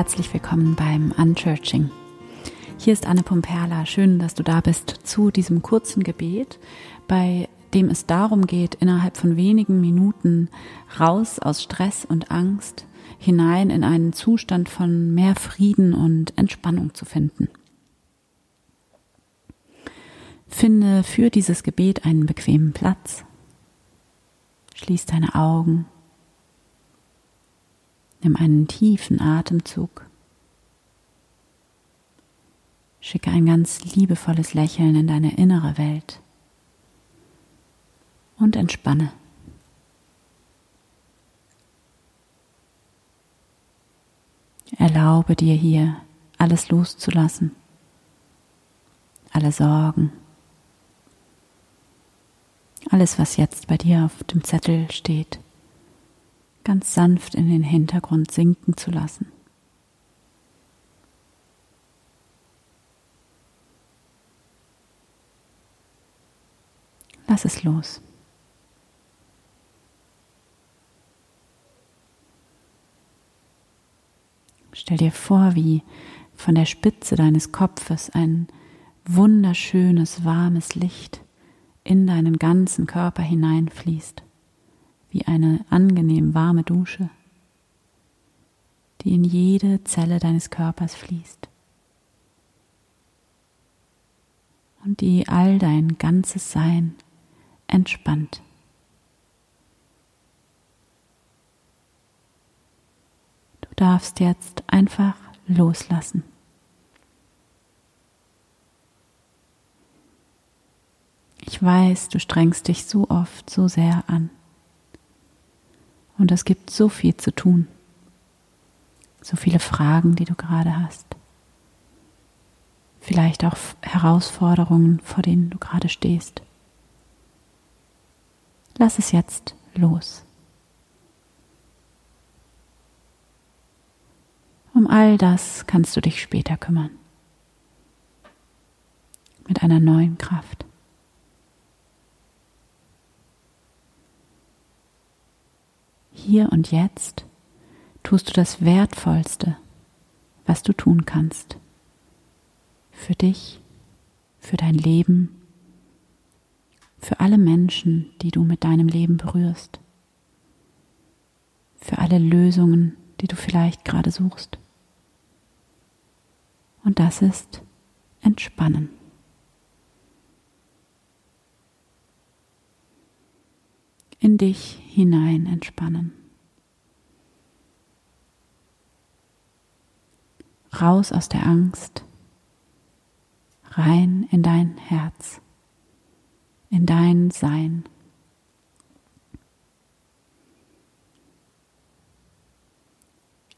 herzlich willkommen beim Unchurching. Hier ist Anne Pumperla. Schön, dass du da bist zu diesem kurzen Gebet, bei dem es darum geht, innerhalb von wenigen Minuten raus aus Stress und Angst hinein in einen Zustand von mehr Frieden und Entspannung zu finden. Finde für dieses Gebet einen bequemen Platz. Schließ deine Augen Nimm einen tiefen Atemzug. Schicke ein ganz liebevolles Lächeln in deine innere Welt und entspanne. Erlaube dir hier alles loszulassen, alle Sorgen, alles, was jetzt bei dir auf dem Zettel steht ganz sanft in den Hintergrund sinken zu lassen. Lass es los. Stell dir vor, wie von der Spitze deines Kopfes ein wunderschönes, warmes Licht in deinen ganzen Körper hineinfließt wie eine angenehm warme Dusche, die in jede Zelle deines Körpers fließt und die all dein ganzes Sein entspannt. Du darfst jetzt einfach loslassen. Ich weiß, du strengst dich so oft so sehr an. Und es gibt so viel zu tun. So viele Fragen, die du gerade hast. Vielleicht auch Herausforderungen, vor denen du gerade stehst. Lass es jetzt los. Um all das kannst du dich später kümmern. Mit einer neuen Kraft. Hier und jetzt tust du das Wertvollste, was du tun kannst. Für dich, für dein Leben, für alle Menschen, die du mit deinem Leben berührst, für alle Lösungen, die du vielleicht gerade suchst. Und das ist Entspannen. in dich hinein entspannen. Raus aus der Angst, rein in dein Herz, in dein Sein.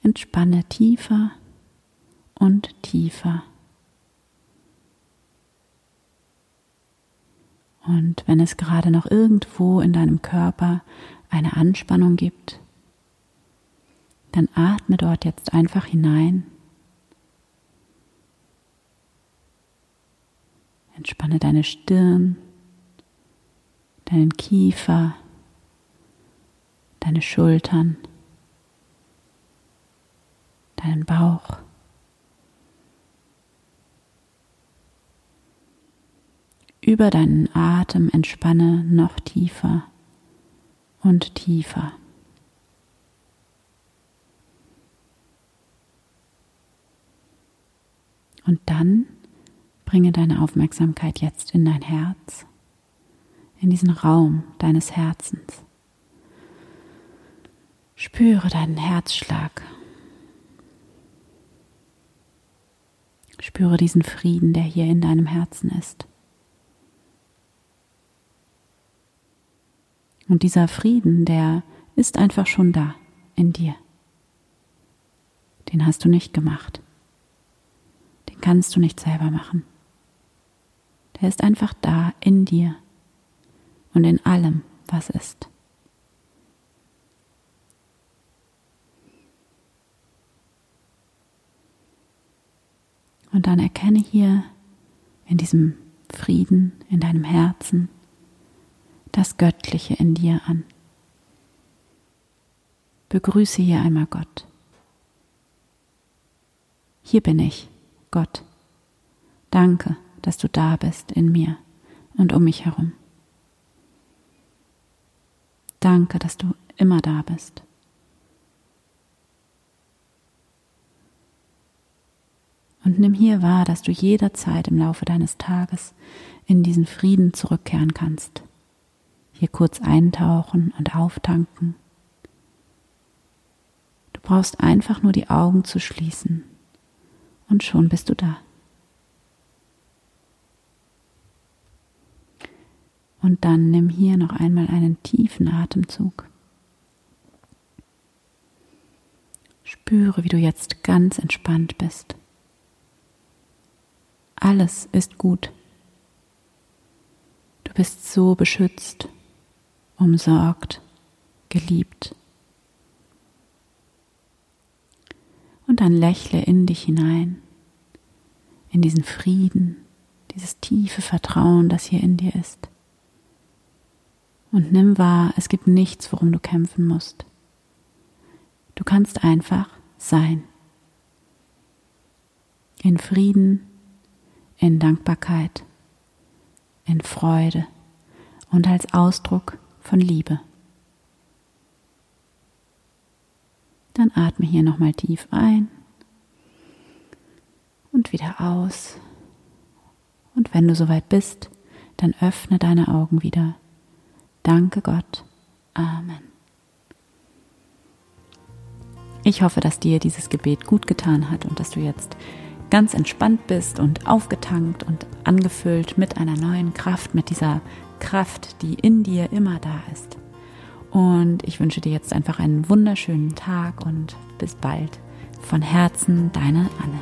Entspanne tiefer und tiefer. Und wenn es gerade noch irgendwo in deinem Körper eine Anspannung gibt, dann atme dort jetzt einfach hinein. Entspanne deine Stirn, deinen Kiefer, deine Schultern, deinen Bauch. Über deinen Atem entspanne noch tiefer und tiefer. Und dann bringe deine Aufmerksamkeit jetzt in dein Herz, in diesen Raum deines Herzens. Spüre deinen Herzschlag. Spüre diesen Frieden, der hier in deinem Herzen ist. Und dieser Frieden, der ist einfach schon da in dir. Den hast du nicht gemacht. Den kannst du nicht selber machen. Der ist einfach da in dir und in allem, was ist. Und dann erkenne hier in diesem Frieden in deinem Herzen, das Göttliche in dir an. Begrüße hier einmal Gott. Hier bin ich, Gott. Danke, dass du da bist in mir und um mich herum. Danke, dass du immer da bist. Und nimm hier wahr, dass du jederzeit im Laufe deines Tages in diesen Frieden zurückkehren kannst. Hier kurz eintauchen und auftanken. Du brauchst einfach nur die Augen zu schließen und schon bist du da. Und dann nimm hier noch einmal einen tiefen Atemzug. Spüre, wie du jetzt ganz entspannt bist. Alles ist gut. Du bist so beschützt, umsorgt, geliebt. Und dann lächle in dich hinein, in diesen Frieden, dieses tiefe Vertrauen, das hier in dir ist. Und nimm wahr, es gibt nichts, worum du kämpfen musst. Du kannst einfach sein. In Frieden, in Dankbarkeit, in Freude und als Ausdruck von Liebe. Dann atme hier nochmal tief ein und wieder aus. Und wenn du soweit bist, dann öffne deine Augen wieder. Danke Gott. Amen. Ich hoffe, dass dir dieses Gebet gut getan hat und dass du jetzt ganz entspannt bist und aufgetankt und angefüllt mit einer neuen Kraft, mit dieser Kraft, die in dir immer da ist. Und ich wünsche dir jetzt einfach einen wunderschönen Tag und bis bald. Von Herzen, deine Anne.